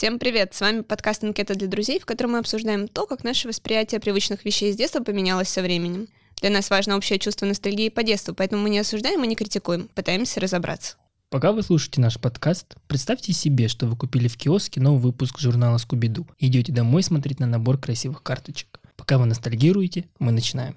Всем привет! С вами подкаст «Анкета для друзей», в котором мы обсуждаем то, как наше восприятие привычных вещей с детства поменялось со временем. Для нас важно общее чувство ностальгии по детству, поэтому мы не осуждаем и не критикуем, пытаемся разобраться. Пока вы слушаете наш подкаст, представьте себе, что вы купили в киоске новый выпуск журнала «Скуби-Ду» и идете домой смотреть на набор красивых карточек. Пока вы ностальгируете, мы начинаем.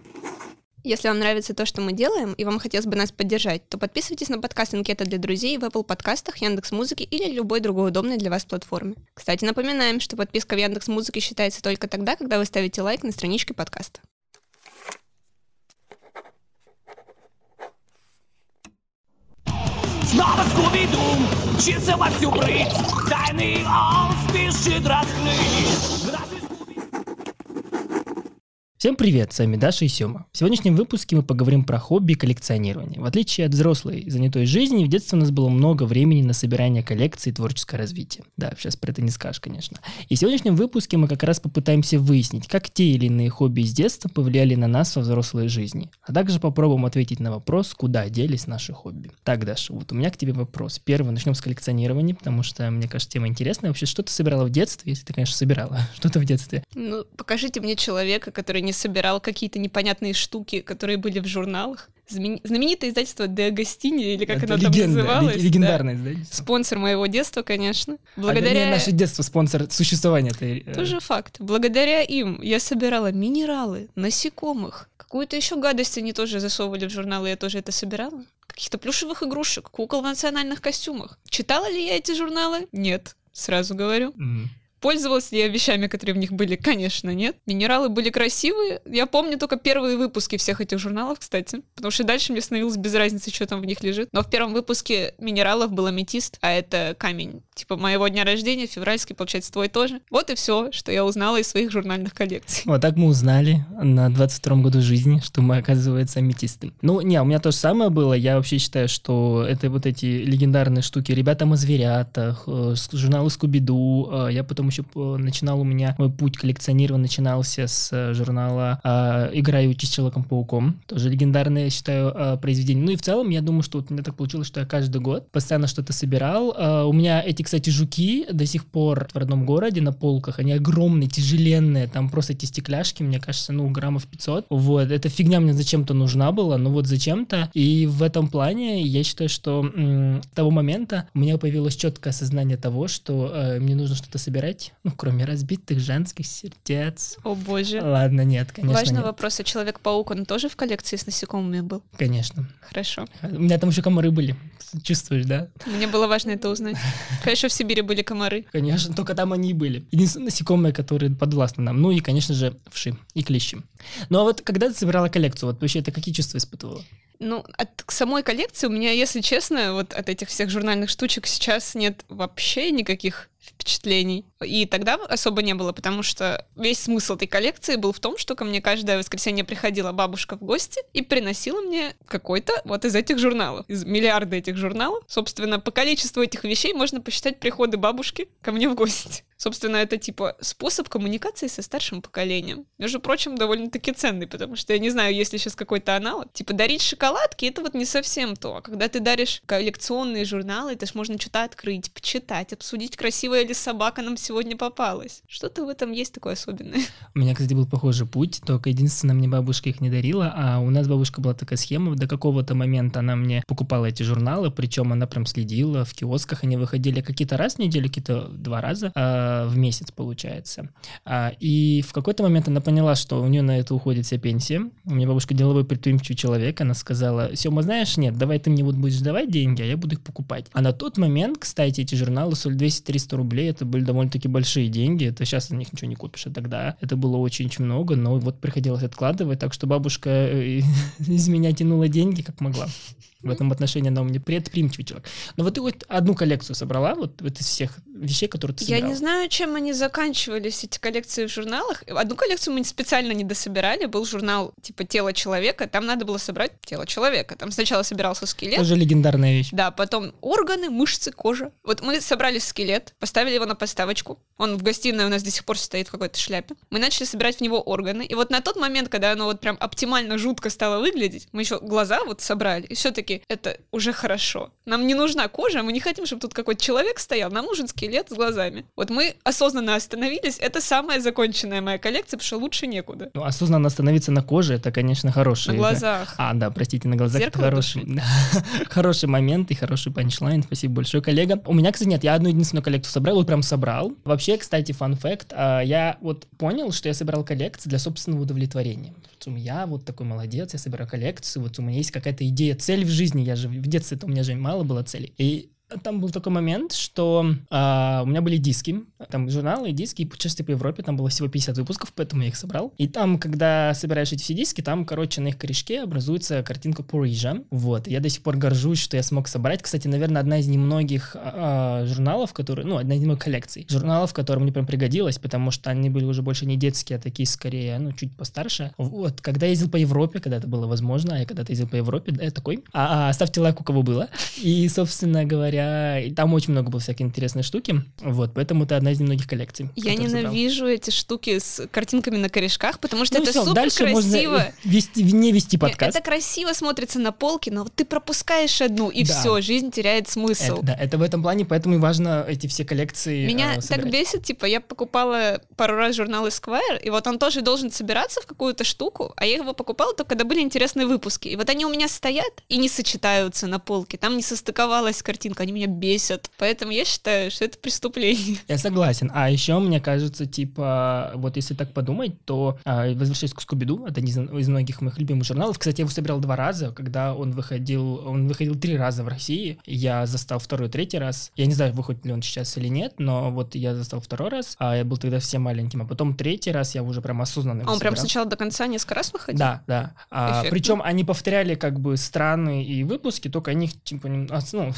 Если вам нравится то, что мы делаем, и вам хотелось бы нас поддержать, то подписывайтесь на подкаст «Анкета для друзей» в Apple подкастах, Яндекс Музыке или любой другой удобной для вас платформе. Кстати, напоминаем, что подписка в Яндекс Музыке считается только тогда, когда вы ставите лайк на страничке подкаста. Снова Скуби-Ду мчится во всю прыть Тайный он спешит раскрыть Всем привет, с вами Даша и Сёма. В сегодняшнем выпуске мы поговорим про хобби и коллекционирование. В отличие от взрослой занятой жизни, в детстве у нас было много времени на собирание коллекций и творческое развитие. Да, сейчас про это не скажешь, конечно. И в сегодняшнем выпуске мы как раз попытаемся выяснить, как те или иные хобби из детства повлияли на нас во взрослой жизни. А также попробуем ответить на вопрос, куда делись наши хобби. Так, Даша, вот у меня к тебе вопрос. Первый, начнем с коллекционирования, потому что, мне кажется, тема интересная. Вообще, что ты собирала в детстве, если ты, конечно, собирала что-то в детстве? Ну, покажите мне человека, который не собирал какие-то непонятные штуки, которые были в журналах. Знамен- Знаменитое издательство Де Агостини, или как Это оно там легенда, называлось. лег- да. легендарное издательство. Спонсор моего детства, конечно. А, Благодаря... вернее, наше детство спонсор существования этой... э, Тоже факт. Благодаря им я собирала минералы, насекомых. Какую-то еще гадость они тоже засовывали в журналы, я тоже это собирала. Каких-то плюшевых игрушек, кукол в национальных костюмах. Читала ли я эти журналы? Нет, сразу говорю. м. Пользовалась ли я вещами, которые в них были? Конечно, нет. Минералы были красивые. Я помню только первые выпуски всех этих журналов, кстати. Потому что дальше мне становилось без разницы, что там в них лежит. Но в первом выпуске минералов был аметист, а это камень. Типа моего дня рождения, февральский, получается, твой тоже. Вот и все, что я узнала из своих журнальных коллекций. Вот так мы узнали на 22-м году жизни, что мы, оказывается, аметисты. Ну, не, у меня то же самое было. Я вообще считаю, что это вот эти легендарные штуки. Ребята о зверятах, э, журналы Скуби-Ду. э, Я потом еще э, начинал у меня, мой путь коллекционирования начинался с журнала э, «Играю с Человеком-пауком». Тоже легендарное, я считаю, произведение. Ну и в целом, я думаю, что вот у меня так получилось, что я каждый год постоянно что-то собирал. У меня эти, кстати, жуки до сих пор в родном городе на полках. Они огромные, тяжеленные. Там просто эти стекляшки, мне кажется, ну, граммов 500. Вот, эта фигня мне зачем-то нужна была, ну вот зачем-то. И в этом плане я считаю, что м, с того момента у меня появилось четкое осознание того, что э, мне нужно что-то собирать, ну, кроме разбитых женских сердец. О боже. Ладно, нет, конечно, Важный нет. вопрос, а Человек-паук, он тоже в коллекции с насекомыми был? Конечно. Хорошо. У меня там еще комары были. Чувствуешь, да? Мне было важно это узнать. Конечно, в Сибири были комары. Конечно, только там они и были. Единственные насекомые, которые подвластны нам. Ну и, конечно же, вши и клещи. Ну а вот когда ты собирала коллекцию, вот вообще ты какие чувства испытывала? Ну, от самой коллекции у меня, если честно, вот от этих всех журнальных штучек сейчас нет вообще никаких впечатлений. И тогда особо не было, потому что весь смысл этой коллекции был в том, что ко мне каждое воскресенье приходила бабушка в гости и приносила мне какой-то вот из этих журналов, из миллиарда этих журналов. Собственно, по количеству этих вещей можно посчитать приходы бабушки ко мне в гости. Собственно, это типа способ коммуникации со старшим поколением. Между прочим, довольно-таки ценный, потому что я не знаю, есть ли сейчас какой-то аналог. Типа дарить шоколадки это вот не совсем то. А когда ты даришь коллекционные журналы, это ж можно что-то открыть, почитать, обсудить, красивая ли собака нам сегодня попалась. Что-то в этом есть такое особенное. У меня, кстати, был похожий путь, только единственное, мне бабушка их не дарила, а у нас бабушка была такая схема, до какого-то момента она мне покупала эти журналы, причем она прям следила, в киосках они выходили какие-то раз в неделю, какие-то два раза а, в месяц, получается. А, и в какой-то момент она поняла, что у нее на это уходит вся пенсия. У меня бабушка деловой предприимчивый человек, она сказала, Сема, знаешь, нет, давай ты мне вот будешь давать деньги, а я буду их покупать. А на тот момент, кстати, эти журналы стоили 200-300 рублей, это были довольно-таки большие деньги, это сейчас на них ничего не купишь, а тогда это было очень-очень много, но вот приходилось откладывать, так что бабушка э, из меня тянула деньги, как могла. В этом отношении она у меня предприимчивый человек. Но вот ты вот одну коллекцию собрала, вот, вот из всех вещей, которые ты Я собирала. не знаю, чем они заканчивались, эти коллекции в журналах. Одну коллекцию мы специально не дособирали. Был журнал типа «Тело человека». Там надо было собрать тело человека. Там сначала собирался скелет, Тоже легендарная вещь. Да, потом органы, мышцы, кожа. Вот мы собрали скелет, поставили его на подставочку. Он в гостиной у нас до сих пор стоит в какой-то шляпе. Мы начали собирать в него органы. И вот на тот момент, когда оно вот прям оптимально жутко стало выглядеть, мы еще глаза вот собрали. И все-таки штуки — это уже хорошо. Нам не нужна кожа, мы не хотим, чтобы тут какой-то человек стоял, нам нужен скелет с глазами. Вот мы осознанно остановились, это самая законченная моя коллекция, потому что лучше некуда. Ну, осознанно остановиться на коже, это, конечно, хороший. На глазах. А, да, простите, на глазах. Зеркало это хороший, хороший момент и хороший панчлайн. Спасибо большое, коллега. У меня, кстати, нет, я одну единственную коллекцию собрал, вот прям собрал. Вообще, кстати, фан факт, я вот понял, что я собирал коллекции для собственного удовлетворения. Я вот такой молодец, я собираю коллекцию, вот у меня есть какая-то идея, цель в жизни, я же в детстве у меня же мало было целей. И там был такой момент, что а, у меня были диски, там журналы, диски, и путешествия по Европе, там было всего 50 выпусков, поэтому я их собрал. И там, когда собираешь эти все диски, там, короче, на их корешке образуется картинка Парижа. Вот, я до сих пор горжусь, что я смог собрать. Кстати, наверное, одна из немногих а, журналов, которые, ну, одна из немногих коллекций журналов, которая мне прям пригодилась, потому что они были уже больше не детские, а такие скорее, ну, чуть постарше. Вот, когда я ездил по Европе, когда это было возможно, а я когда-то ездил по Европе, да, я такой, а, а, ставьте лайк, у кого было. И, собственно говоря, и там очень много было всякой интересной штуки, вот, поэтому это одна из немногих коллекций. Я ненавижу собрал. эти штуки с картинками на корешках, потому что ну, это все, супер дальше красиво. Можно вести, не вести подкаст. Это красиво смотрится на полке, но ты пропускаешь одну, и да. все, жизнь теряет смысл. Это, да, это в этом плане, поэтому и важно эти все коллекции Меня э, так бесит, типа, я покупала пару раз журнал Esquire, и вот он тоже должен собираться в какую-то штуку, а я его покупала только когда были интересные выпуски. И вот они у меня стоят и не сочетаются на полке, там не состыковалась картинка, они меня бесят. Поэтому я считаю, что это преступление. Я согласен. А еще, мне кажется, типа, вот если так подумать, то а, возвращаясь к Скубиду, это один из многих моих любимых журналов. Кстати, я его собирал два раза, когда он выходил, он выходил три раза в России. Я застал второй, третий раз. Я не знаю, выходит ли он сейчас или нет, но вот я застал второй раз, а я был тогда всем маленьким, а потом третий раз я уже прям осознанно он собирал. прям сначала до конца несколько раз выходил? Да, да. А, причем они повторяли как бы страны и выпуски, только они типа, ну,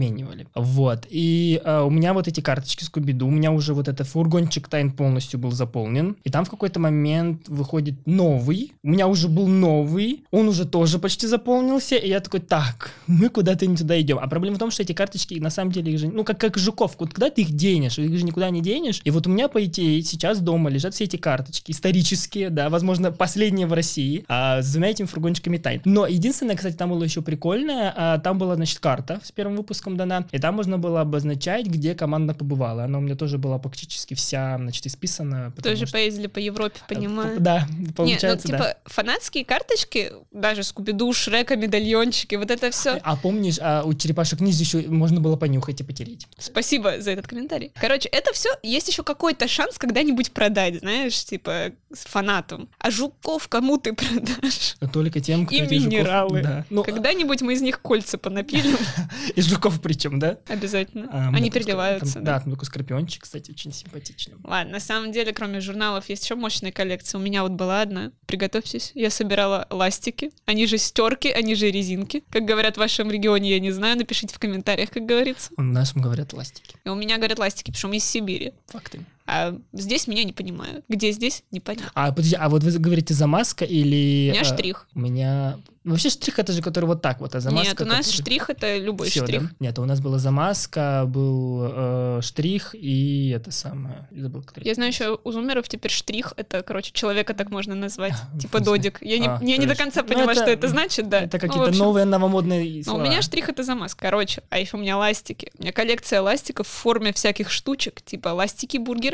осовременивали. Вот. И э, у меня вот эти карточки Скуби-Ду, у меня уже вот этот фургончик тайн полностью был заполнен. И там в какой-то момент выходит новый. У меня уже был новый. Он уже тоже почти заполнился. И я такой, так, мы куда-то не туда идем. А проблема в том, что эти карточки, на самом деле, их же, ну, как, как жуков. Вот когда ты их денешь, их же никуда не денешь. И вот у меня, по идее, сейчас дома лежат все эти карточки исторические, да, возможно, последние в России, а, с двумя этими фургончиками тайн. Но единственное, кстати, там было еще прикольное, а, там была, значит, карта с первым выпуском дана, и там можно было обозначать, где команда побывала. Она у меня тоже была практически вся, значит, исписана. Тоже что... поездили по Европе, э, понимаю. Да, получается, Не, ну, типа, да. фанатские карточки, даже Скуби-Ду, Шрека, медальончики, вот это все. А, а помнишь, а у черепашек низ еще можно было понюхать и потереть. Спасибо за этот комментарий. Короче, это все, есть еще какой-то шанс когда-нибудь продать, знаешь, типа, с фанатом. А жуков кому ты продашь? Только тем, кто И минералы. Да. Ну, Когда-нибудь мы из них кольца понапилим. Из жуков причем, да? Обязательно. А, Они переливаются. Там, да, там такой скорпиончик, кстати, очень симпатичный. Ладно, на самом деле, кроме журналов, есть еще мощная коллекция. У меня вот была одна. Приготовьтесь. Я собирала ластики. Они же стерки, они же резинки. Как говорят в вашем регионе, я не знаю. Напишите в комментариях, как говорится. В нашем говорят ластики. И у меня говорят ластики, потому что мы из Сибири. Факты. А здесь меня не понимают. Где здесь, непонятно. А, подожди, а вот вы говорите замазка или... У меня а, штрих. У меня Вообще штрих это же, который вот так вот, а замазка... Нет, у нас который... штрих это любой Всё, штрих. Да? Нет, у нас была замазка, был э, штрих и это самое... Забыл, который... Я знаю еще у зумеров теперь штрих, это, короче, человека так можно назвать, типа додик. Я, не, а, я не до конца ну, поняла, это, что это значит, да. Это какие-то ну, общем, новые новомодные слова. у меня штрих это замазка, короче. А еще у меня ластики. У меня коллекция ластиков в форме всяких штучек, типа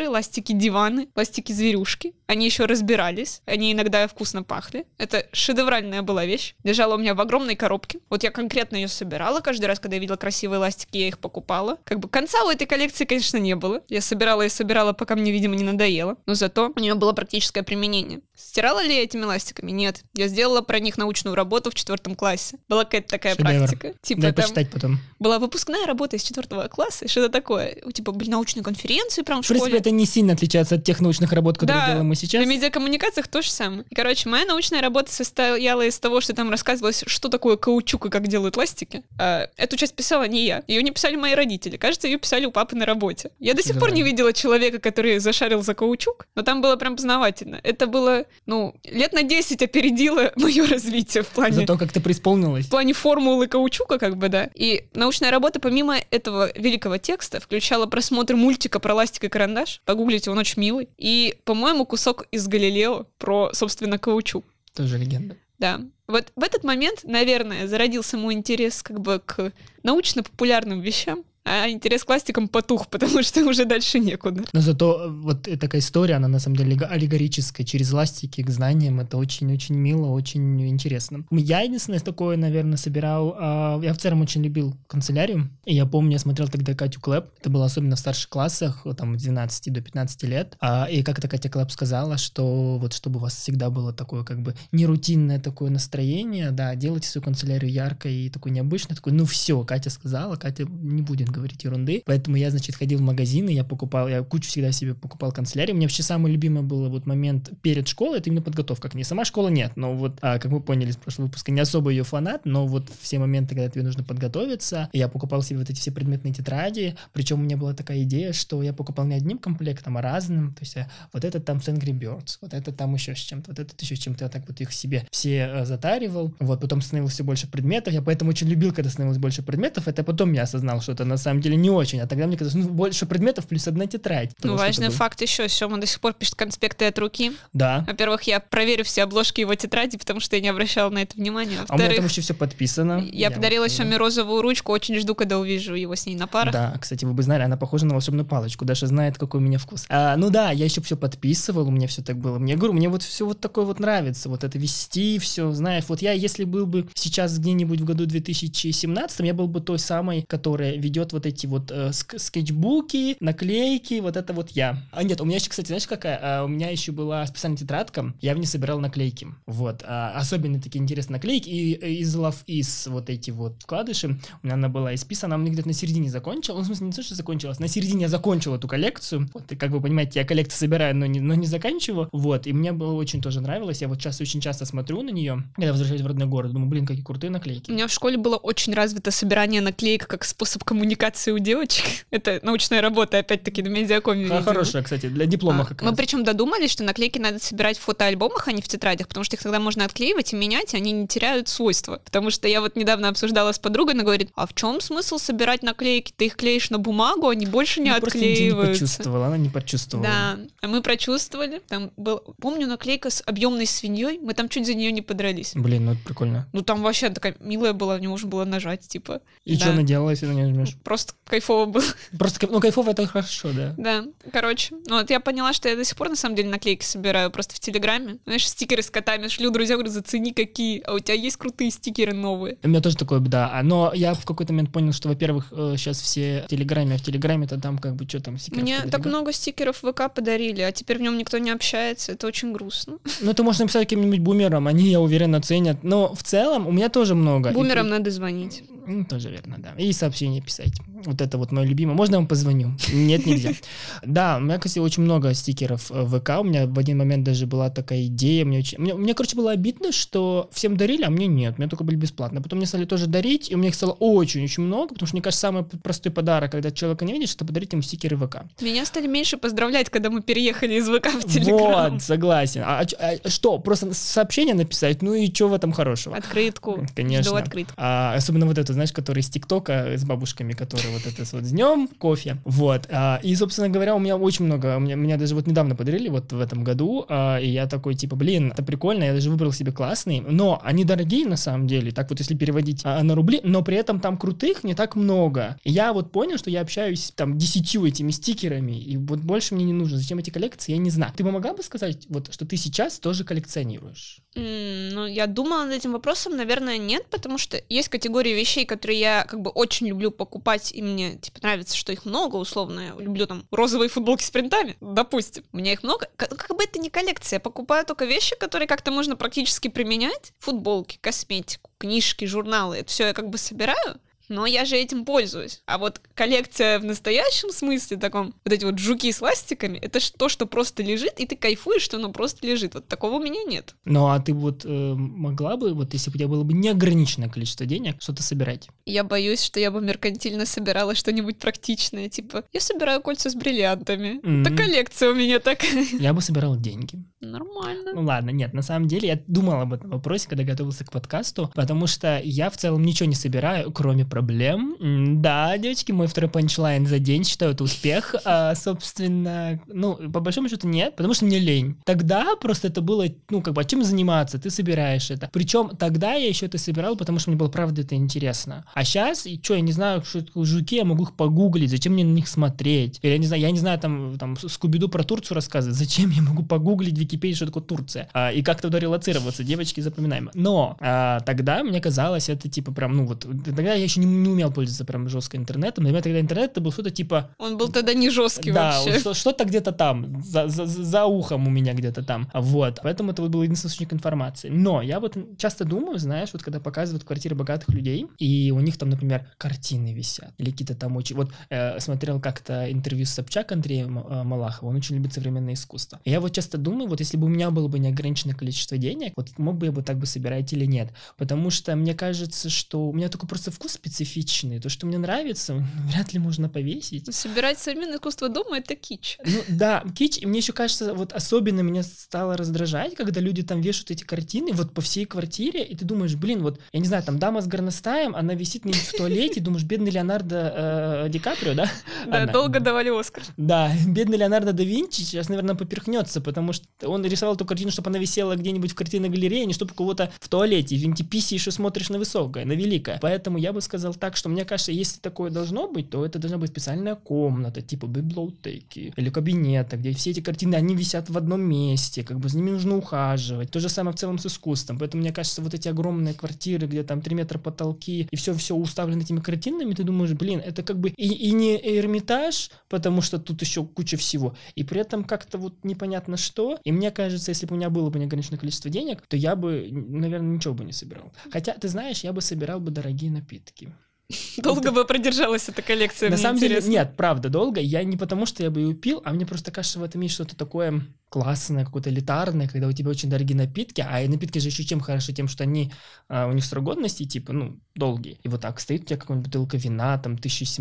ластики-бургеры, ластики-диваны, ластики-зверюшки. Они еще разбирались, они иногда вкусно пахли. Это шедевральная была вещь лежала у меня в огромной коробке. Вот я конкретно ее собирала каждый раз, когда я видела красивые ластики, я их покупала. Как бы конца у этой коллекции, конечно, не было. Я собирала и собирала, пока мне, видимо, не надоело. Но зато у нее было практическое применение. Стирала ли я этими ластиками? Нет. Я сделала про них научную работу в четвертом классе. Была какая-то такая Шедевр. практика. Типа Дай там почитать потом. Была выпускная работа из четвертого класса, что-то такое. Типа, были научные конференции прям в, в принципе, это не сильно отличается от тех научных работ, которые да, делаем мы сейчас. на медиакоммуникациях то же самое. И, короче, моя научная работа состояла из того, что там рассказывалось, что такое каучук и как делают ластики. А, эту часть писала не я. Ее не писали мои родители. Кажется, ее писали у папы на работе. Я до сих пор не видела человека, который зашарил за каучук, но там было прям познавательно. Это было, ну, лет на 10 опередило мое развитие в плане... За то, как ты преисполнилась. В плане формулы каучука, как бы, да. И научная работа, помимо этого великого текста, включала просмотр мультика про ластик и карандаш. Погуглите, он очень милый. И, по-моему, кусок из Галилео про, собственно, каучук. Тоже легенда. Да. Вот в этот момент, наверное, зародился мой интерес как бы к научно-популярным вещам, а интерес к пластикам потух, потому что уже дальше некуда. Но зато э, вот э, такая история, она на самом деле аллегорическая, через ластики к знаниям, это очень-очень мило, очень интересно. Я единственное такое, наверное, собирал, а, я в целом очень любил канцелярию, и я помню, я смотрел тогда Катю Клэп, это было особенно в старших классах, там, с 12 до 15 лет, а, и как это Катя Клэп сказала, что вот чтобы у вас всегда было такое как бы нерутинное такое настроение, да, делайте свою канцелярию яркой и такой необычной, такой, ну все, Катя сказала, Катя не будет говорить ерунды. Поэтому я, значит, ходил в магазины, я покупал, я кучу всегда себе покупал канцелярии. Мне вообще самый любимый был вот момент перед школой, это именно подготовка к ней. Сама школа нет, но вот, а, как вы поняли из прошлого выпуска, не особо ее фанат, но вот все моменты, когда тебе нужно подготовиться, я покупал себе вот эти все предметные тетради, причем у меня была такая идея, что я покупал не одним комплектом, а разным, то есть вот этот там с Angry Birds, вот это там еще с чем-то, вот этот еще с чем-то, я так вот их себе все э, затаривал, вот, потом становилось все больше предметов, я поэтому очень любил, когда становилось больше предметов, это потом я осознал, что это на самом деле не очень, а тогда мне казалось, ну, больше предметов плюс одна тетрадь. Ну, важный факт еще, Сема до сих пор пишет конспекты от руки. Да. Во-первых, я проверю все обложки его тетради, потому что я не обращала на это внимания. А у меня там еще все подписано. Я, я подарила вот, Семе розовую ручку, очень жду, когда увижу его с ней на парах. Да, кстати, вы бы знали, она похожа на волшебную палочку, Даша знает, какой у меня вкус. А, ну да, я еще все подписывал, у меня все так было. Мне говорю, мне вот все вот такое вот нравится, вот это вести, все, знаешь, вот я, если был бы сейчас где-нибудь в году 2017, я был бы той самой, которая ведет вот эти вот э, скетчбуки, наклейки, вот это вот я. А нет, у меня еще, кстати, знаешь, какая? А, у меня еще была специальная тетрадка, я в ней собирал наклейки. Вот. А, особенно такие интересные наклейки. И из Love Is вот эти вот вкладыши, у меня она была исписана, она мне где-то на середине закончила. Ну, в смысле, не то, что закончилась, на середине я закончил эту коллекцию. Вот, и как вы понимаете, я коллекцию собираю, но не, но не заканчиваю. Вот. И мне было очень тоже нравилось. Я вот сейчас очень часто смотрю на нее, когда возвращаюсь в родной город, думаю, блин, какие крутые наклейки. У меня в школе было очень развито собирание наклеек как способ коммуникации у девочек. Это научная работа, опять-таки, на медиакоме. А, хорошая, кстати, для диплома а, как Мы причем додумались, что наклейки надо собирать в фотоальбомах, а не в тетрадях, потому что их тогда можно отклеивать и менять, и они не теряют свойства. Потому что я вот недавно обсуждала с подругой, она говорит, а в чем смысл собирать наклейки? Ты их клеишь на бумагу, они больше не ну, отклеиваются. Не почувствовала, она не почувствовала. Да, а мы прочувствовали. Там был, помню, наклейка с объемной свиньей, мы там чуть за нее не подрались. Блин, ну это прикольно. Ну там вообще такая милая была, не можно было нажать, типа. И да. что она делала, если на нее нажмешь? Просто кайфово было. Просто, ну кайфово это хорошо, да. Да, короче. Ну вот я поняла, что я до сих пор на самом деле наклейки собираю просто в Телеграме. Знаешь, стикеры с котами шлю друзья, говорю, зацени какие. А у тебя есть крутые стикеры новые? У меня тоже такое, да. Но я в какой-то момент понял, что, во-первых, сейчас э, все в Телеграме, а в Телеграме-то там как бы что там стикеров Мне так много стикеров ВК подарили, а теперь в нем никто не общается. Это очень грустно. Ну, это можно написать каким-нибудь бумерам, они, я уверен, оценят. Но в целом у меня тоже много. Бумерам И... надо звонить. Ну, тоже верно, да. И сообщения писать. Вот это вот мое любимое. Можно я вам позвоню? Нет, нельзя. Да, у меня, кстати, очень много стикеров в ВК. У меня в один момент даже была такая идея. Мне, очень... мне, мне, короче, было обидно, что всем дарили, а мне нет. Мне только были бесплатно. Потом мне стали тоже дарить, и у меня их стало очень-очень много, потому что, мне кажется, самый простой подарок, когда человека не видишь, это подарить ему стикеры ВК. Меня стали меньше поздравлять, когда мы переехали из ВК в Телеграм. Вот, согласен. А, а, а что, просто сообщение написать? Ну и что в этом хорошего? Открытку. Конечно. Жду открытку. А, особенно вот это, знаешь, который из ТикТока с бабушками, которые вот это вот с днем, кофе. Вот. А, и, собственно говоря, у меня очень много, у меня, меня даже вот недавно подарили, вот в этом году, а, и я такой, типа, блин, это прикольно, я даже выбрал себе классный, но они дорогие на самом деле, так вот если переводить а, на рубли, но при этом там крутых не так много. И я вот понял, что я общаюсь там десятью этими стикерами, и вот больше мне не нужно. Зачем эти коллекции, я не знаю. Ты бы могла бы сказать, вот, что ты сейчас тоже коллекционируешь? Ну, я думала над этим вопросом, наверное, нет, потому что есть категории вещей, которые я как бы очень люблю покупать, и мне, типа, нравится, что их много, условно. Я люблю там розовые футболки с принтами, допустим. У меня их много. Как, как бы это не коллекция, я покупаю только вещи, которые как-то можно практически применять. Футболки, косметику, книжки, журналы. Это все я как бы собираю, но я же этим пользуюсь. А вот коллекция в настоящем смысле, таком, вот эти вот жуки с ластиками, это ж то, что просто лежит, и ты кайфуешь, что оно просто лежит. Вот такого у меня нет. Ну, а ты вот э, могла бы, вот если бы у тебя было бы неограниченное количество денег, что-то собирать? Я боюсь, что я бы меркантильно собирала что-нибудь практичное, типа, я собираю кольца с бриллиантами. Mm-hmm. Это коллекция у меня такая. Я бы собирал деньги. Нормально. Ну ладно, нет, на самом деле я думал об этом вопросе, когда готовился к подкасту, потому что я в целом ничего не собираю, кроме проблем. Да, девочки, мой второй панчлайн за день считаю это успех. А, собственно, ну, по большому счету нет, потому что мне лень. Тогда просто это было, ну, как бы, а чем заниматься? Ты собираешь это. Причем тогда я еще это собирал, потому что мне было, правда, это интересно. А сейчас, и что, я не знаю, что такое жуки, я могу их погуглить, зачем мне на них смотреть? Или я не знаю, я не знаю, там, там, Скубиду про Турцию рассказывать, зачем я могу погуглить в Википедии, что такое Турция? А, и как туда релацироваться? Девочки, запоминаем. Но а, тогда мне казалось, это типа прям, ну вот, тогда я еще не, не умел пользоваться прям жестко интернетом. Для меня тогда интернет это был что-то типа Он был тогда не жесткий да, вообще. что- что-то где-то там, за, за- за ухом у меня где-то там. Вот. Поэтому это вот был единственный источник информации. Но я вот часто думаю, знаешь, вот когда показывают квартиры богатых людей, и у них там, например, картины висят, или какие-то там очень... Вот э, смотрел как-то интервью с Собчак Андреем э, Малаховым, он очень любит современное искусство. И я вот часто думаю, вот если бы у меня было бы неограниченное количество денег, вот мог бы я бы так бы собирать или нет. Потому что мне кажется, что у меня такой просто вкус специфичный. То, что мне нравится, вряд ли можно повесить. Собирать современное искусство дома — это кич. Ну да, кич, и мне еще кажется, вот особенно меня стало раздражать, когда люди там вешают эти картины вот по всей квартире, и ты думаешь, блин, вот, я не знаю, там дама с горностаем, она висит не в туалете, думаешь, бедный Леонардо э, Ди Каприо, да? Да, Она. долго давали Оскар. Да, бедный Леонардо да Винчи сейчас, наверное, поперхнется, потому что он рисовал эту картину, чтобы она висела где-нибудь в картинной галерее, а не чтобы у кого-то в туалете. В интиписе еще смотришь на высокое, на великое. Поэтому я бы сказал так, что мне кажется, если такое должно быть, то это должна быть специальная комната, типа библиотеки или кабинета, где все эти картины, они висят в одном месте, как бы за ними нужно ухаживать. То же самое в целом с искусством. Поэтому мне кажется, вот эти огромные квартиры, где там 3 метра потолки, и все-все уставлено этими картинами, ты думаешь, блин, это как бы и, и не Эрмитаж, потому что тут еще куча всего, и при этом как-то вот непонятно что. И мне кажется, если бы у меня было бы неограниченное количество денег, то я бы, наверное, ничего бы не собирал. Хотя, ты знаешь, я бы собирал бы дорогие напитки. Долго бы продержалась эта коллекция, На самом деле, нет, правда, долго. Я не потому, что я бы ее пил, а мне просто кажется, в этом есть что-то такое классное, какое-то элитарное, когда у тебя очень дорогие напитки, а и напитки же еще чем хороши, тем, что они, а, у них срок годности, типа, ну, долгие. И вот так стоит у тебя какая-нибудь бутылка вина, там,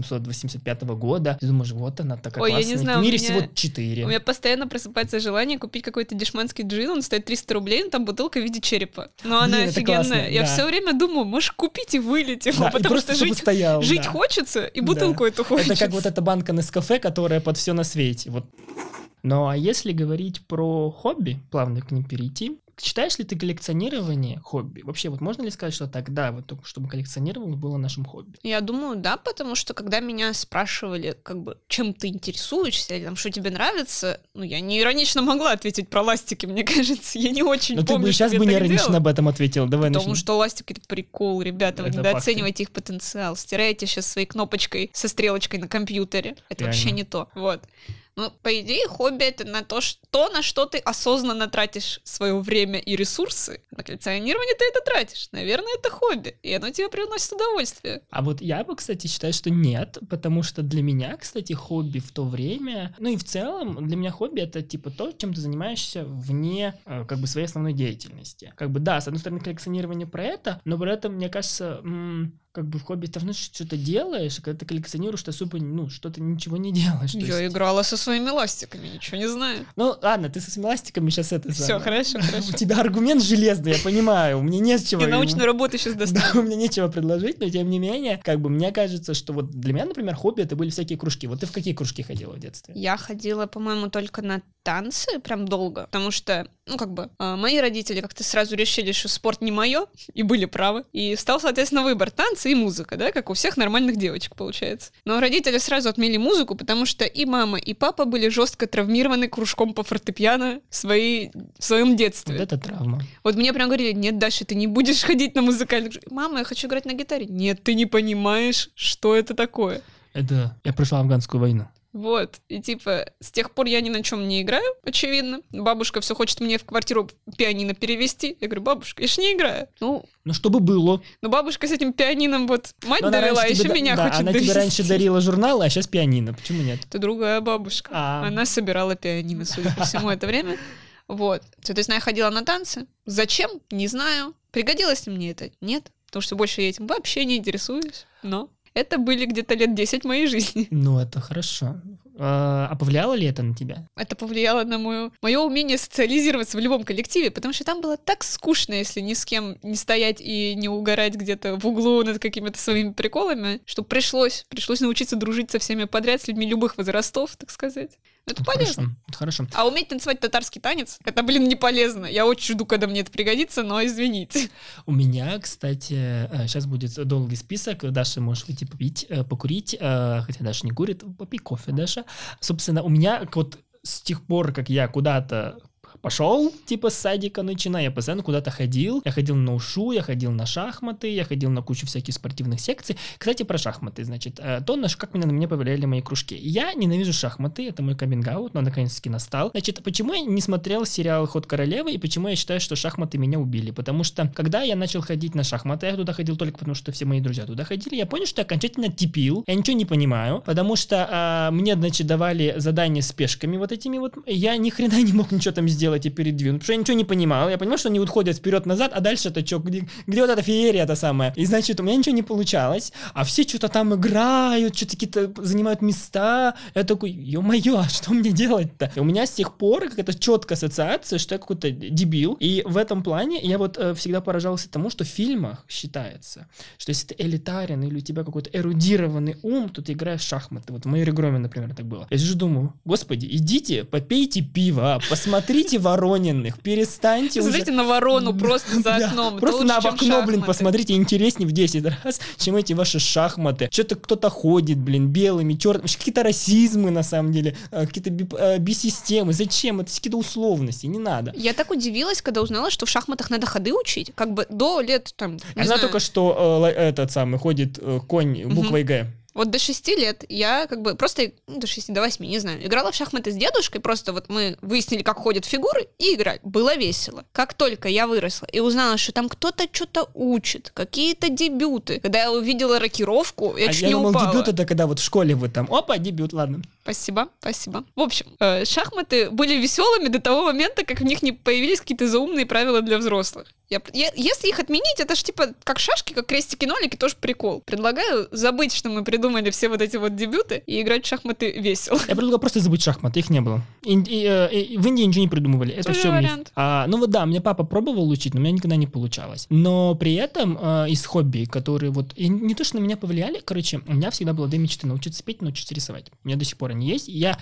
1785 года, ты думаешь, вот она такая Ой, я не классная. знаю, В мире меня- всего 4. У меня постоянно просыпается желание купить какой-то дешманский джин, он стоит 300 рублей, но там бутылка в виде черепа. Но она Блин, офигенная. классно, Я да. все время думаю, можешь купить и вылить его, Да, потому что жить, стоял, жить да. хочется, и бутылку эту хочется. Это как вот эта банка Нескафе, которая под все на свете. Вот. Ну а если говорить про хобби, плавно к ним перейти, считаешь ли ты коллекционирование хобби? Вообще, вот можно ли сказать, что тогда, вот только чтобы коллекционировал, было нашим хобби? Я думаю, да, потому что когда меня спрашивали, как бы, чем ты интересуешься, или там, что тебе нравится, ну, я не иронично могла ответить про ластики, мне кажется. Я не очень Но Ну, ты помню, бы сейчас бы не иронично делала. об этом ответил. Давай Потому начнем. что ластик это прикол, ребята, вы Это недооцениваете их потенциал. Стираете сейчас своей кнопочкой со стрелочкой на компьютере. Это вообще Реально. не то. Вот. Ну, по идее, хобби это на то, что, на что ты осознанно тратишь свое время и ресурсы. На коллекционирование ты это тратишь. Наверное, это хобби. И оно тебе приносит удовольствие. А вот я бы, кстати, считаю, что нет, потому что для меня, кстати, хобби в то время, ну и в целом, для меня хобби это типа то, чем ты занимаешься вне э, как бы своей основной деятельности. Как бы да, с одной стороны коллекционирование про это, но при этом, мне кажется, м, как бы в хобби ты равно что-то делаешь, а когда ты коллекционируешь, ты особо, ну, что-то ничего не делаешь. Я есть- играла со своими ластиками, ничего не знаю. Ну, ладно, ты со своими ластиками сейчас это Все, самое. хорошо, хорошо. У тебя аргумент железный, я понимаю, мне не с чего. Я научную работу сейчас Да, достану. у меня нечего предложить, но тем не менее, как бы мне кажется, что вот для меня, например, хобби это были всякие кружки. Вот ты в какие кружки ходила в детстве? Я ходила, по-моему, только на танцы прям долго, потому что, ну, как бы, э, мои родители как-то сразу решили, что спорт не мое, и были правы. И стал, соответственно, выбор танцы и музыка, да, как у всех нормальных девочек, получается. Но родители сразу отмели музыку, потому что и мама, и папа были жестко травмированы кружком по фортепиано в, своей, в своем детстве. Вот это травма. Вот мне прям говорили, нет, Даша, ты не будешь ходить на музыкальный. Мама, я хочу играть на гитаре. Нет, ты не понимаешь, что это такое. Это я прошла афганскую войну. Вот, и типа, с тех пор я ни на чем не играю, очевидно. Бабушка все хочет мне в квартиру пианино перевести. Я говорю, бабушка, я ж не играю. Ну, Ну, чтобы было. но бабушка с этим пианином вот мать Но она дарила, а еще да- меня да, хочет Она довести. тебе раньше дарила журналы, а сейчас пианино. Почему нет? Это другая бабушка. А. Она собирала пианино, судя по всему, это время. Вот. Соответственно, я ходила на танцы. Зачем? Не знаю. Пригодилось ли мне это? Нет. Потому что больше я этим вообще не интересуюсь. Но это были где-то лет 10 моей жизни. Ну, это хорошо. А а повлияло ли это на тебя? Это повлияло на мое, мое умение социализироваться в любом коллективе, потому что там было так скучно, если ни с кем не стоять и не угорать где-то в углу над какими-то своими приколами, что пришлось, пришлось научиться дружить со всеми подряд, с людьми любых возрастов, так сказать. Это Ну, полезно. Хорошо, это хорошо. А уметь танцевать татарский танец, это, блин, не полезно. Я очень жду, когда мне это пригодится, но извините. У меня, кстати, сейчас будет долгий список. Даша, можешь выйти попить, э, покурить, э, хотя Даша не курит, попей кофе, Даша. Собственно, у меня вот с тех пор, как я куда-то пошел, типа с садика начиная, я постоянно куда-то ходил. Я ходил на ушу, я ходил на шахматы, я ходил на кучу всяких спортивных секций. Кстати, про шахматы, значит, э, то, на как меня, на меня повлияли мои кружки. Я ненавижу шахматы, это мой каминг но наконец-таки настал. Значит, почему я не смотрел сериал «Ход королевы» и почему я считаю, что шахматы меня убили? Потому что, когда я начал ходить на шахматы, я туда ходил только потому, что все мои друзья туда ходили, я понял, что я окончательно типил, я ничего не понимаю, потому что а, мне, значит, давали задания с пешками вот этими вот, я ни хрена не мог ничего там сделать и передвинуть, потому что я ничего не понимал, я понимал, что они вот ходят вперед-назад, а дальше это что, где, где вот эта феерия это самая? И, значит, у меня ничего не получалось, а все что-то там играют, что-то какие-то занимают места, я такой, ё-моё, а что мне делать-то? И у меня с тех пор какая-то четкая ассоциация, что я какой-то дебил, и в этом плане я вот э, всегда поражался тому, что в фильмах считается, что если ты элитарен или у тебя какой-то эрудированный ум, то ты играешь в шахматы. Вот в моей Громе, например, так было. Я же думаю, господи, идите, попейте пиво, посмотрите Ворониных, перестаньте уже... Смотрите на ворону просто за Да, окном. это Просто на окно, блин, шахматы. посмотрите, интереснее в 10 раз, чем эти ваши шахматы. Что-то кто-то ходит, блин, белыми, черными. Какие-то расизмы, на самом деле, э, какие-то э, би-системы. Зачем? Это какие-то условности, не надо. Я так удивилась, когда узнала, что в шахматах надо ходы учить. Как бы до лет там. Она знаю, только что э, этот самый ходит э, конь буквой Г. Вот до 6 лет я как бы просто, ну, до 6, до 8, не знаю, играла в шахматы с дедушкой, просто вот мы выяснили, как ходят фигуры, и играли. Было весело. Как только я выросла и узнала, что там кто-то что-то учит, какие-то дебюты, когда я увидела рокировку, я а чуть я не думал, упала. дебют это когда вот в школе вы там, опа, дебют, ладно. Спасибо, спасибо. В общем, э, шахматы были веселыми до того момента, как в них не появились какие-то заумные правила для взрослых. Я, я- если их отменить, это же типа как шашки, как крестики-нолики, тоже прикол. Предлагаю забыть, что мы придумали все вот эти вот дебюты и играть в шахматы весело. Я предлагаю просто забыть шахматы, их не было. Ин- и, э, и в Индии ничего не придумывали, это Тоже все миф. вариант. А, ну вот да, мне папа пробовал учить, но у меня никогда не получалось. Но при этом э, из хобби, которые вот, и не то, что на меня повлияли, короче, у меня всегда было две мечты, научиться петь, научиться рисовать. У меня до сих пор они есть. и Я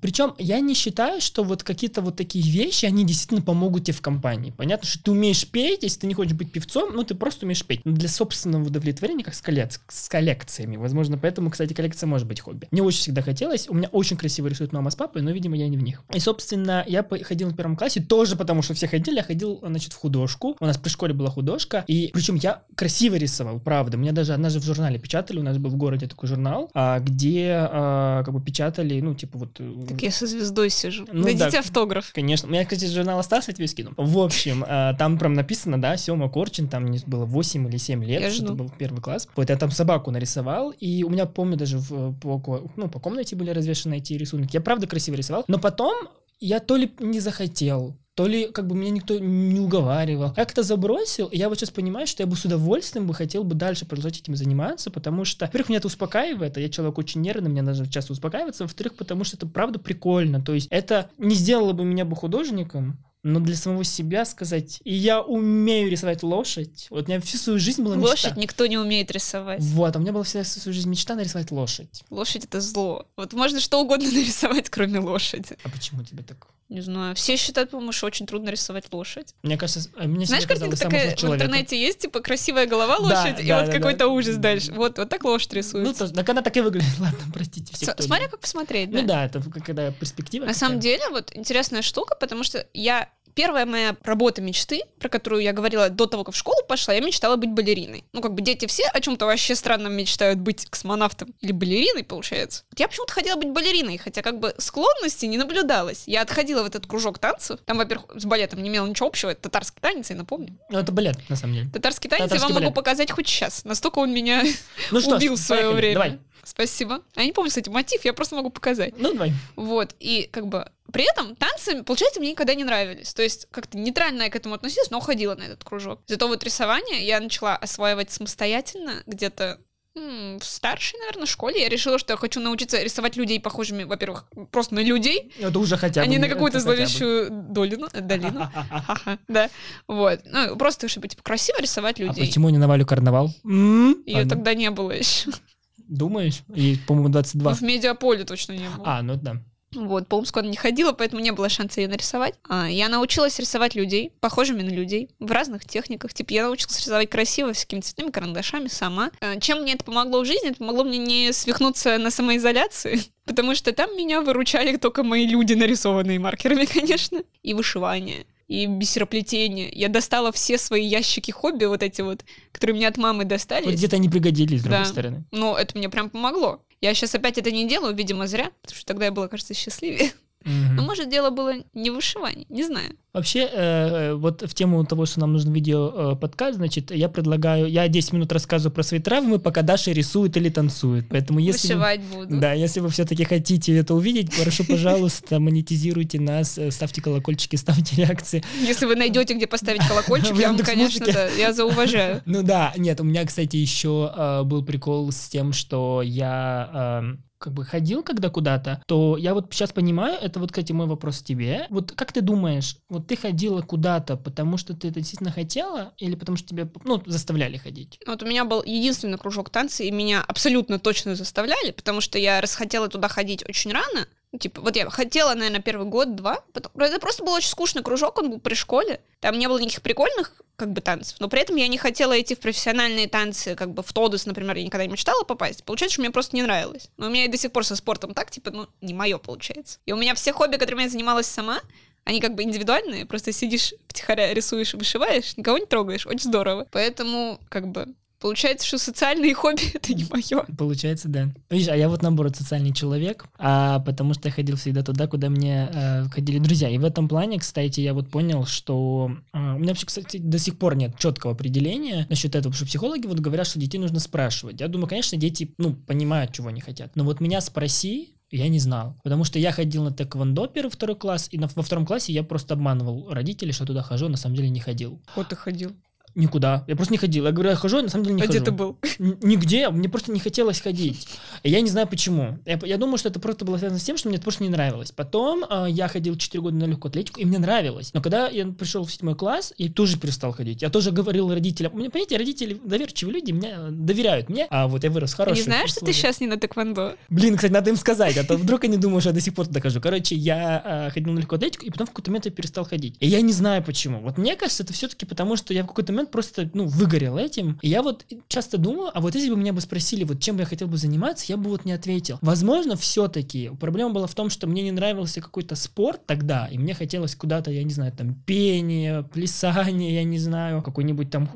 причем я не считаю, что вот какие-то вот такие вещи, они действительно помогут тебе в компании. Понятно, что ты умеешь петь, если ты не хочешь быть певцом, ну ты просто умеешь петь. Но для собственного удовлетворения, как с, коллек- с коллекциями. Возможно, поэтому, кстати, коллекция может быть хобби. Мне очень всегда хотелось. У меня очень красиво рисуют мама с папой, но, видимо, я не в них. И, собственно, я ходил в первом классе тоже потому, что все ходили. Я ходил, значит, в художку. У нас при школе была художка. И причем я красиво рисовал, правда. Меня даже однажды в журнале печатали. У нас был в городе такой журнал, а, где а, как бы печатали, ну, типа вот... Так я со звездой сижу. Ну Дадите да. автограф. Конечно. У меня, кстати, журнал остался, я тебе скину. В общем, э, там прям написано, да, Сема Корчин, там мне было 8 или 7 лет, что-то был первый класс. Вот я там собаку нарисовал, и у меня, помню, даже в, по, ну, по комнате были развешаны эти рисунки. Я правда красиво рисовал, но потом я то ли не захотел, то ли как бы меня никто не уговаривал. Я как-то забросил, и я вот сейчас понимаю, что я бы с удовольствием бы хотел бы дальше продолжать этим заниматься, потому что, во-первых, меня это успокаивает, а я человек очень нервный, мне надо часто успокаиваться, во-вторых, потому что это правда прикольно, то есть это не сделало бы меня бы художником, но для самого себя сказать, и я умею рисовать лошадь. Вот у меня всю свою жизнь была мечта. Лошадь никто не умеет рисовать. Вот, а у меня была всю свою жизнь мечта нарисовать лошадь. Лошадь это зло. Вот можно что угодно нарисовать, кроме лошади. А почему тебе так? Не знаю. Все считают, по-моему, что очень трудно рисовать лошадь. Мне кажется, а мне Знаешь, картинка такая в интернете есть, типа красивая голова Да, лошадь, и да, вот да, какой-то да. ужас дальше. Вот, вот так лошадь Ну, рисуется. тоже, так она так и выглядит. Ладно, простите. все, Смотря как посмотреть, да. Ну да, это когда перспектива. На самом деле, вот интересная штука, потому что я Первая моя работа мечты, про которую я говорила до того, как в школу пошла, я мечтала быть балериной. Ну, как бы дети все о чем-то вообще странном мечтают быть космонавтом или балериной, получается. Вот Я почему-то хотела быть балериной, хотя как бы склонности не наблюдалось. Я отходила в этот кружок танцев. Там, во-первых, с балетом не имело ничего общего, это татарский танец, я напомню. Ну, это балет, на самом деле. Татарский танец я Татарский вам могу балет. показать хоть сейчас. Настолько он меня Ну что убил в свое время. Давай. Спасибо. А Я не помню, кстати, мотив, я просто могу показать. Ну, давай. Вот, и как бы при этом танцы, получается, мне никогда не нравились. То есть как-то нейтрально я к этому относилась, но ходила на этот кружок. Зато вот рисование я начала осваивать самостоятельно где-то В старшей, наверное, школе я решила, что я хочу научиться рисовать людей похожими, во-первых, просто на людей, Это уже хотя бы. а не на какую-то зловещую долину, долину. Да. Вот. Ну, просто, чтобы, типа, красиво рисовать А людей. почему не навалю карнавал? М? Ее А, тогда не было еще. Думаешь? И, по-моему, 22. В медиаполе точно не было. А, ну да. Вот, по Омску она не ходила, поэтому не было шанса ее нарисовать. А, я научилась рисовать людей, похожими на людей, в разных техниках. Типа, я научилась рисовать красиво, с какими-то цветными карандашами сама. А, чем мне это помогло в жизни? Это помогло мне не свихнуться на самоизоляции, потому что там меня выручали только мои люди, нарисованные маркерами, конечно, и вышивание и бисероплетение. Я достала все свои ящики хобби, вот эти вот, которые мне от мамы достались. Вот где-то они пригодились, с другой Да. стороны. Но это мне прям помогло. Я сейчас опять это не делаю, видимо, зря, потому что тогда я была, кажется, счастливее. Мгм. Но, может, дело было не в вышивании, не знаю. Вообще, э, вот в тему того, что нам нужен видео э, подкаст, значит, я предлагаю, я 10 минут рассказываю про свои травмы, пока Даша рисует или танцует. Поэтому если... вы- Вышивать буду. Да, если вы все-таки хотите это увидеть, прошу, пожалуйста, монетизируйте нас, э, ставьте колокольчики, ставьте реакции. Если вы найдете, где поставить колокольчик, я вам, конечно, да, я зауважаю. Ну да, нет, у меня, кстати, еще э, был прикол с тем, что я э, как бы ходил когда куда-то, то я вот сейчас понимаю, это вот, кстати, мой вопрос тебе. Вот как ты думаешь, вот ты ходила куда-то, потому что ты это действительно хотела, или потому что тебя, ну, заставляли ходить? Вот у меня был единственный кружок танца, и меня абсолютно точно заставляли, потому что я расхотела туда ходить очень рано. Типа, вот я хотела, наверное, первый год-два. потом- Это просто был очень скучный кружок, он был при школе. Там не было никаких прикольных, как бы, танцев. Но при этом я не хотела идти в профессиональные танцы, как бы в Тодос, например, я никогда не мечтала попасть. Получается, что мне просто не нравилось. Но у меня и до сих пор со спортом так, типа, ну, не мое получается. И у меня все хобби, которыми я занималась сама, они как бы индивидуальные, просто сидишь, втихаря рисуешь, вышиваешь, никого не трогаешь, очень здорово. Поэтому, как бы, получается, что социальные хобби — это не мое. Получается, да. Видишь, а я вот наоборот социальный человек, а потому что я ходил всегда туда, куда мне э, ходили друзья. И в этом плане, кстати, я вот понял, что э, у меня вообще, кстати, до сих пор нет четкого определения насчет этого, потому что психологи вот говорят, что детей нужно спрашивать. Я думаю, конечно, дети, ну, понимают, чего они хотят. Но вот меня спроси, я не знал. Потому что я ходил на тэквондо первый, второй класс, и на- во втором классе я просто обманывал родителей, что туда хожу, а на самом деле не ходил. Вот ты ходил. Никуда. Я просто не ходил. Я говорю, я хожу, а на самом деле не а хожу. где ты был? Н- Нигде, мне просто не хотелось ходить. Я не знаю почему. Я, я думаю, что это просто было связано с тем, что мне это просто не нравилось. Потом э, я ходил 4 года на легкую атлетику, и мне нравилось. Но когда я пришел в седьмой класс, я тоже перестал ходить. Я тоже говорил родителям. У меня, понимаете, родители доверчивые люди, мне э, доверяют мне. А вот я вырос хороших не знаешь, что ты сейчас не на тэквондо? Блин, кстати, надо им сказать, а то вдруг они думают, что я до сих пор туда хожу. Короче, я э, ходил на легкую атлетику, и потом в какой-то момент я перестал ходить. И я не знаю почему. Вот мне кажется, это все-таки потому, что я в какой-то момент просто, ну, выгорел этим. И я вот часто думаю, а вот если бы меня бы спросили, вот чем бы я хотел бы заниматься, я бы вот не ответил. Возможно, все-таки проблема была в том, что мне не нравился какой-то спорт тогда, и мне хотелось куда-то, я не знаю, там, пение, плясание, я не знаю, какой-нибудь там,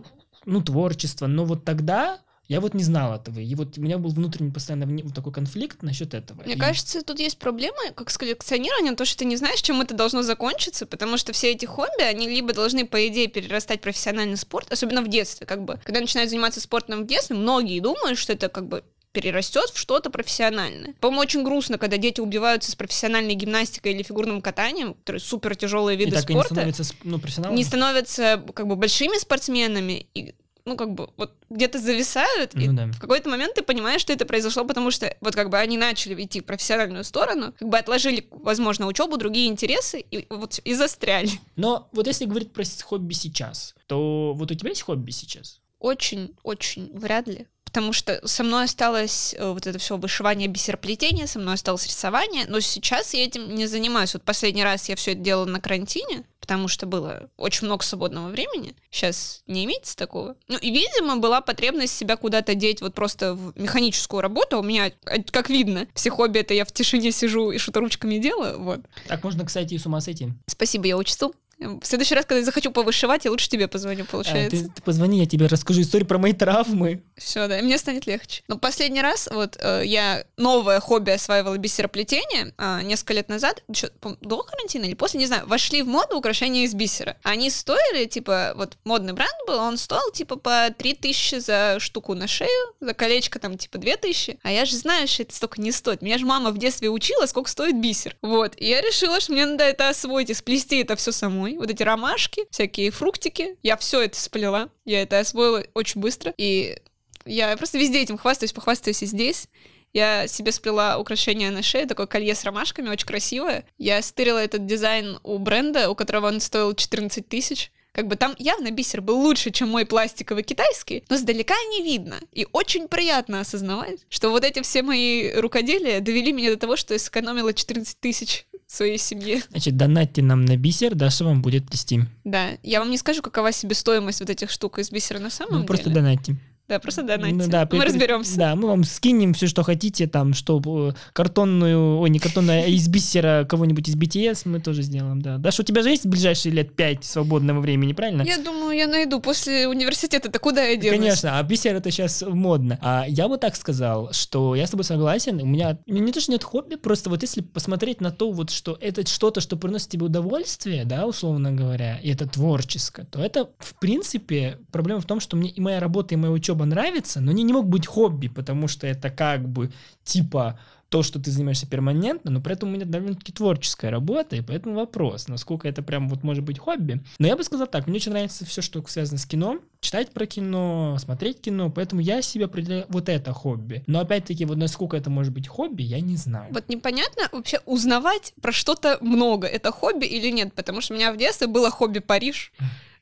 ну, творчество. Но вот тогда я вот не знал этого. И вот у меня был внутренний постоянно такой конфликт насчет этого. Мне И- кажется, тут есть проблема, как с коллекционированием, то, что ты не знаешь, чем это должно закончиться, потому что все эти хобби, они либо должны, по идее, перерастать в профессиональный спорт, особенно в детстве, как бы. Когда начинают заниматься спортом в детстве, многие думают, что это как бы перерастет в что-то профессиональное. По-моему, очень грустно, когда дети убиваются с профессиональной гимнастикой или фигурным катанием, которые супер тяжелые и виды так и не спорта, становится сп- ну, профессионалом. не становятся как бы большими спортсменами и ну, как бы, вот где-то зависают, и Ну да. в какой-то момент ты понимаешь, что это произошло, потому что вот как бы они начали идти в профессиональную сторону, как бы отложили, возможно, учебу, другие интересы, и вот и застряли. Но вот если говорить про хобби сейчас, то вот у тебя есть хобби сейчас? Очень-очень вряд ли. Потому что со мной осталось э, вот это все вышивание бисероплетения, со мной осталось рисование, но сейчас я этим не занимаюсь. Вот последний раз я все это делала на карантине, потому что было очень много свободного времени. Сейчас не имеется такого. Ну и, видимо, была потребность себя куда-то деть вот просто в механическую работу. У меня, э, как видно, все хобби это я в тишине сижу и что-то ручками делаю. Вот. Так можно, кстати, и с ума сойти. Спасибо, я учту. В следующий раз, когда я захочу повышивать, я лучше тебе позвоню, А, получается. ты, ты позвони, я тебе расскажу историю про мои травмы. Все, да, и мне станет легче. Но последний раз вот э, я новое хобби осваивала бисероплетение а, несколько лет назад, по- до карантина или после, не знаю, вошли в моду украшения из бисера. Они стоили, типа, вот модный бренд был, он стоил, типа, по 3000 за штуку на шею, за колечко там, типа, 2000. А я же знаю, что это столько не стоит. Меня же мама в детстве учила, сколько стоит бисер. Вот, и я решила, что мне надо это освоить и сплести это все самой. Вот эти ромашки, всякие фруктики. Я все это сплела. Я это освоила очень быстро. И Я просто везде этим хвастаюсь, похвастаюсь и здесь. Я себе сплела украшение на шее, такое колье с ромашками, очень красивое. Я стырила этот дизайн у бренда, у которого он стоил 14 тысяч. Как бы там явно бисер был лучше, чем мой пластиковый китайский, но сдалека не видно. И очень приятно осознавать, что вот эти все мои рукоделия довели меня до того, что я сэкономила 14 тысяч своей семье. Значит, донатьте нам на бисер, Даша вам будет плести. Да, я вам не скажу, какова себестоимость вот этих штук из бисера на самом Ну, деле. просто донатьте. Да, просто донатьте. Ну, да, мы при- разберемся. Да, мы вам скинем все, что хотите, там, что э, картонную, ой, не картонную, а из бисера кого-нибудь из BTS мы тоже сделаем, да. Даша, у тебя же есть ближайшие лет пять свободного времени, правильно? Я думаю, я найду после университета-то куда я денусь? Конечно, а бисер это сейчас модно. А я бы так сказал, что я с тобой согласен. У меня не то, что нет хобби, просто вот если посмотреть на то, вот что это что-то, что приносит тебе удовольствие, да, условно говоря, и это творческое, то это, в принципе, проблема в том, что мне и моя работа, и моя учеба нравится, но они не могут быть хобби, потому что это как бы типа то, что ты занимаешься перманентно, но при этом у меня довольно-таки творческая работа, и поэтому вопрос, насколько это прям вот может быть хобби. Но я бы сказал так, мне очень нравится все, что связано с кино, читать про кино, смотреть кино, поэтому я себе определяю вот это хобби. Но опять-таки, вот насколько это может быть хобби, я не знаю. Вот непонятно вообще узнавать про что-то много. Это хобби или нет? Потому что у меня в детстве было хобби Париж.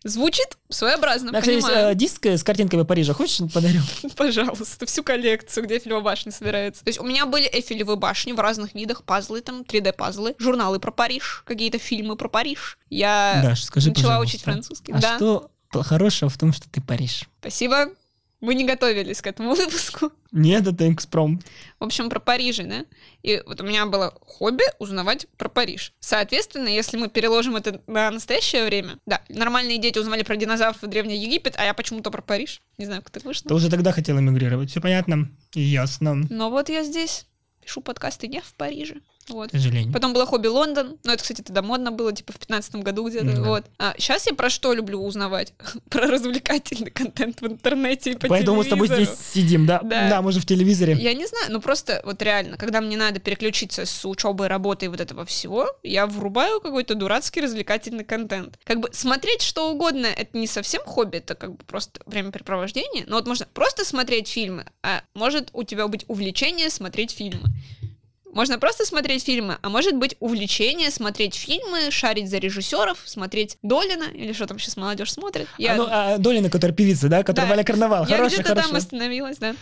Звучит своеобразно, Так, есть понимаю. э, диск с картинками Парижа, хочешь подарю? Пожалуйста, всю коллекцию, где Эйфелева башня собирается. То есть у меня были Эйфелевые башни в разных видах, пазлы там, 3D-пазлы, журналы про Париж, какие-то фильмы про Париж. Я Даш, скажи, начала учить французский. А да, что хорошего в том, что ты Париж? спасибо. Мы не готовились к этому выпуску. Нет, это экспром. В общем, про Париж, да? И вот у меня было хобби узнавать про Париж. Соответственно, если мы переложим это на настоящее время, да, нормальные дети узнавали про динозавров и Древний Египет, а я почему-то про Париж. Не знаю, как так вышло. Ты уже тогда хотел эмигрировать, все понятно и ясно, Но вот я здесь пишу подкасты не в Париже. Вот. к сожалению. Потом было хобби Лондон, но это, кстати, тогда модно было, типа в 15 году где-то, Да. вот. А сейчас я про что люблю узнавать? про развлекательный контент в интернете и по Поэтому мы с тобой телевизору. здесь сидим, да? Да. Да, мы же в телевизоре. Я не знаю, ну просто вот реально, когда мне надо переключиться с учебы, работы и вот этого всего, я врубаю какой-то дурацкий развлекательный контент. Как бы смотреть что угодно, это не совсем хобби, это как бы просто времяпрепровождение. Но вот можно просто смотреть фильмы, а может у тебя быть увлечение смотреть фильмы. Можно просто смотреть фильмы, а может быть увлечение смотреть фильмы, шарить за режиссеров, смотреть Долина, или что там сейчас молодежь смотрит. Я- А, ну, а Долина, которая певица, да? Которая Да. Валя Карнавал. я Хорошая, где-то там хорошая. остановилась, да.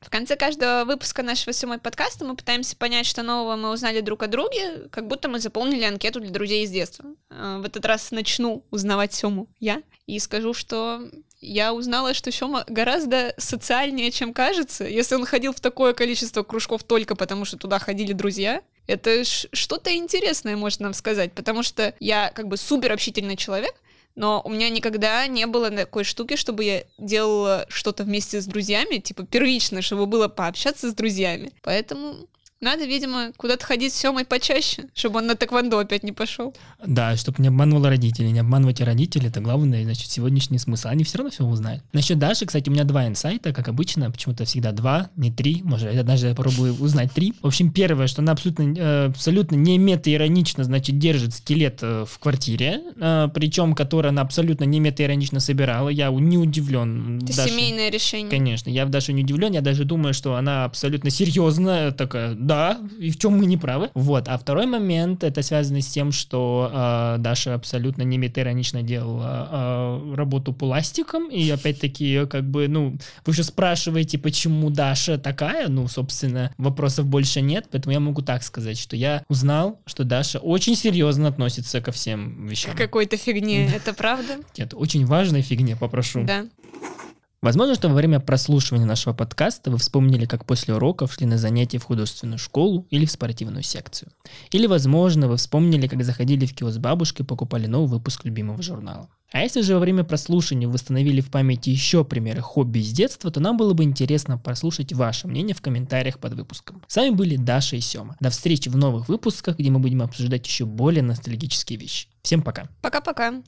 В конце каждого выпуска нашего «Сёмой» подкаста мы пытаемся понять, что нового мы узнали друг о друге, как будто мы заполнили анкету для друзей из детства. А, В этот раз начну узнавать Сему я и скажу, что я узнала, что Сёма гораздо социальнее, чем кажется. Если он ходил в такое количество кружков только потому, что туда ходили друзья, это что-то интересное может нам сказать, потому что я как бы супер общительный человек, но у меня никогда не было такой штуки, чтобы я делала что-то вместе с друзьями, типа первично, чтобы было пообщаться с друзьями. Поэтому надо, видимо, куда-то ходить с Семой почаще, чтобы он на тэквондо опять не пошел. Да, чтобы не обманывал родителей. Не обманывайте родителей, это главный, значит, сегодняшний смысл. Они все равно все узнают. Насчет Даши, кстати, у меня два инсайта, как обычно, почему-то всегда два, не три, может, я даже попробую узнать три. В общем, первое, что она абсолютно, э, абсолютно не мета-иронично, значит, держит скелет э, в квартире, э, причем, который она абсолютно не мета-иронично собирала. Я не удивлен. Это Дашей. семейное решение. Конечно, я даже не удивлен, я даже думаю, что она абсолютно серьезная, такая, да, и в чем мы не правы. Вот, а второй момент, это связано с тем, что э, Даша абсолютно не метаиронично делала э, работу пластиком, и опять-таки, как бы, ну, вы же спрашиваете, почему Даша такая, ну, собственно, вопросов больше нет, поэтому я могу так сказать, что я узнал, что Даша очень серьезно относится ко всем вещам. К какой-то фигне, это правда? Это очень важная фигня, попрошу. Да. Возможно, что во время прослушивания нашего подкаста вы вспомнили, как после уроков шли на занятия в художественную школу или в спортивную секцию. Или, возможно, вы вспомнили, как заходили в киоск с бабушкой и покупали новый выпуск любимого журнала. А если же во время прослушивания вы восстановили в памяти еще примеры хобби из детства, то нам было бы интересно прослушать ваше мнение в комментариях под выпуском. С вами были Даша и Сема. До встречи в новых выпусках, где мы будем обсуждать еще более ностальгические вещи. Всем пока! Пока-пока.